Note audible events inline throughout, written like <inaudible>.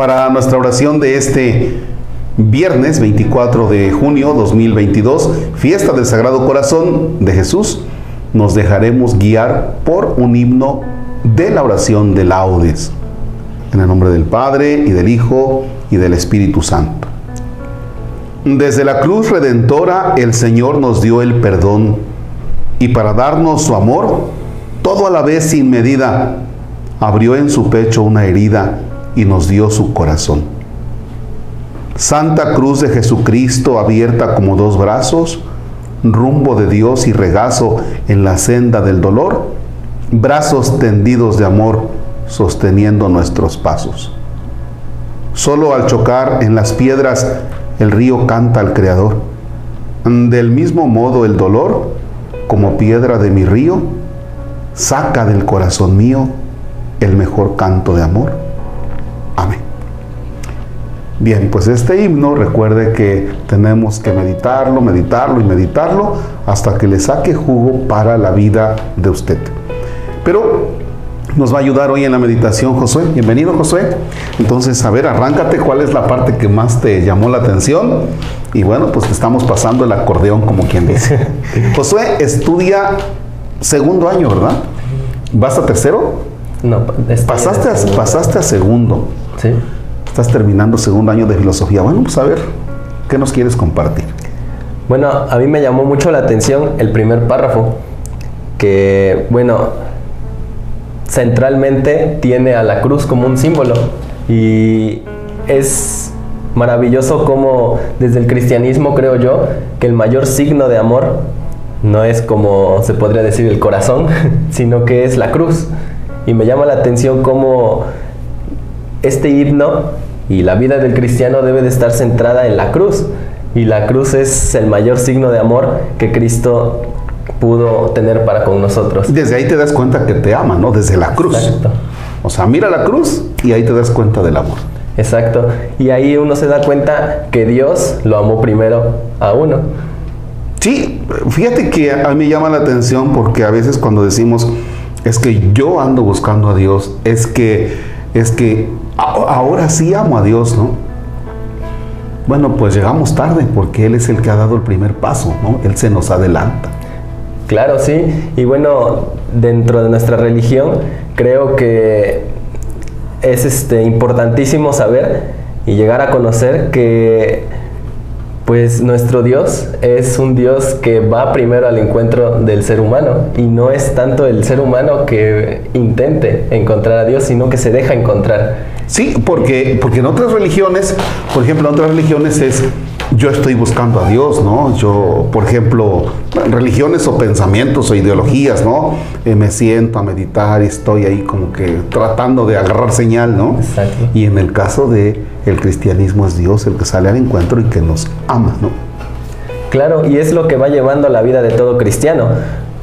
Para nuestra oración de este viernes 24 de junio 2022, fiesta del Sagrado Corazón de Jesús, nos dejaremos guiar por un himno de la oración de laudes. En el nombre del Padre y del Hijo y del Espíritu Santo. Desde la cruz redentora el Señor nos dio el perdón y para darnos su amor, todo a la vez sin medida, abrió en su pecho una herida y nos dio su corazón. Santa Cruz de Jesucristo abierta como dos brazos, rumbo de Dios y regazo en la senda del dolor, brazos tendidos de amor sosteniendo nuestros pasos. Solo al chocar en las piedras el río canta al Creador. Del mismo modo el dolor, como piedra de mi río, saca del corazón mío el mejor canto de amor. Amén. Bien, pues este himno recuerde que tenemos que meditarlo, meditarlo y meditarlo hasta que le saque jugo para la vida de usted. Pero nos va a ayudar hoy en la meditación Josué. Bienvenido Josué. Entonces, a ver, arráncate cuál es la parte que más te llamó la atención. Y bueno, pues estamos pasando el acordeón como quien dice. <laughs> Josué estudia segundo año, ¿verdad? ¿Vas a tercero? No, pasaste a, pasaste a segundo. Sí. Estás terminando segundo año de filosofía. Bueno, pues a ver, ¿qué nos quieres compartir? Bueno, a mí me llamó mucho la atención el primer párrafo, que, bueno, centralmente tiene a la cruz como un símbolo y es maravilloso como desde el cristianismo creo yo que el mayor signo de amor no es como se podría decir el corazón, <laughs> sino que es la cruz. Y me llama la atención cómo este himno y la vida del cristiano debe de estar centrada en la cruz. Y la cruz es el mayor signo de amor que Cristo pudo tener para con nosotros. Desde ahí te das cuenta que te ama, ¿no? Desde la cruz. Exacto. O sea, mira la cruz y ahí te das cuenta del amor. Exacto. Y ahí uno se da cuenta que Dios lo amó primero a uno. Sí, fíjate que a mí llama la atención porque a veces cuando decimos es que yo ando buscando a Dios, es que es que ahora sí amo a Dios, ¿no? Bueno, pues llegamos tarde porque Él es el que ha dado el primer paso, ¿no? Él se nos adelanta. Claro, sí. Y bueno, dentro de nuestra religión creo que es este, importantísimo saber y llegar a conocer que pues nuestro Dios es un Dios que va primero al encuentro del ser humano y no es tanto el ser humano que intente encontrar a Dios, sino que se deja encontrar. Sí, porque, porque en otras religiones, por ejemplo, en otras religiones es yo estoy buscando a Dios, ¿no? Yo, por ejemplo, religiones o pensamientos o ideologías, ¿no? Eh, me siento a meditar y estoy ahí como que tratando de agarrar señal, ¿no? Exacto. Y en el caso de el cristianismo es Dios el que sale al encuentro y que nos ama, ¿no? Claro, y es lo que va llevando la vida de todo cristiano.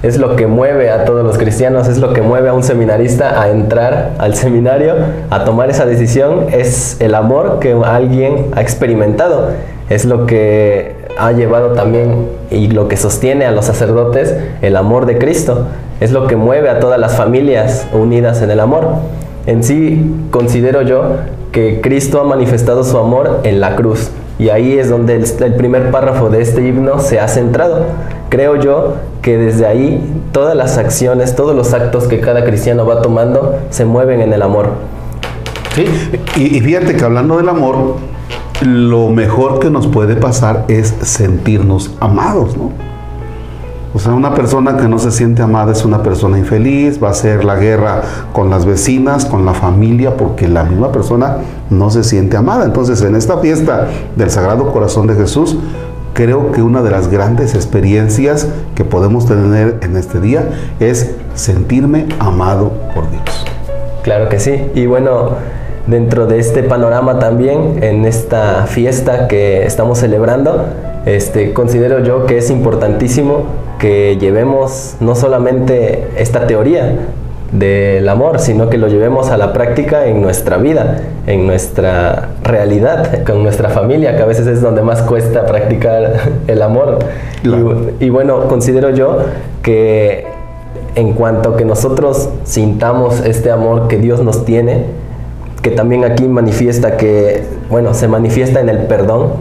Es lo que mueve a todos los cristianos, es lo que mueve a un seminarista a entrar al seminario, a tomar esa decisión, es el amor que alguien ha experimentado es lo que ha llevado también y lo que sostiene a los sacerdotes el amor de Cristo. Es lo que mueve a todas las familias unidas en el amor. En sí considero yo que Cristo ha manifestado su amor en la cruz y ahí es donde el, primer párrafo de este himno se ha centrado. Creo yo que desde ahí todas las acciones, todos los actos que cada cristiano va tomando se mueven en el amor. Sí, y, y fíjate que hablando del amor, lo mejor que nos puede pasar es sentirnos amados, ¿no? O sea, una persona que no se siente amada es una persona infeliz, va a hacer la guerra con las vecinas, con la familia, porque la misma persona no se siente amada. Entonces, en esta fiesta del Sagrado Corazón de Jesús, creo que una de las grandes experiencias que podemos tener en este día es sentirme amado por Dios. Claro que sí. Y bueno, dentro de este panorama también, en esta fiesta que estamos celebrando, este, considero yo que es importantísimo que llevemos no solamente esta teoría del amor, sino que lo llevemos a la práctica en nuestra vida, en nuestra realidad, con nuestra familia, que a veces es donde más cuesta practicar el amor. Y, y bueno, considero yo que en cuanto que nosotros sintamos este amor que Dios nos tiene, que también aquí manifiesta que, bueno, se manifiesta en el perdón.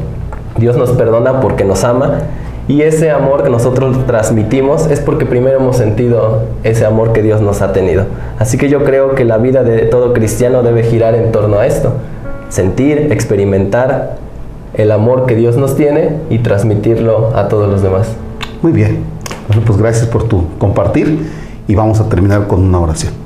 Dios nos perdona porque nos ama y ese amor que nosotros transmitimos es porque primero hemos sentido ese amor que Dios nos ha tenido. Así que yo creo que la vida de todo cristiano debe girar en torno a esto. Sentir, experimentar el amor que Dios nos tiene y transmitirlo a todos los demás. Muy bien. Pues gracias por tu compartir y vamos a terminar con una oración.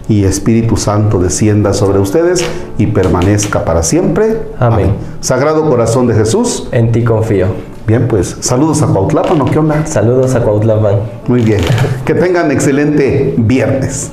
y Espíritu Santo descienda sobre ustedes y permanezca para siempre. Amén. Sagrado Corazón de Jesús. En ti confío. Bien, pues saludos a Cuautlapan, ¿no? ¿Qué onda? Saludos a Cuautlapan. Muy bien. Que tengan excelente viernes.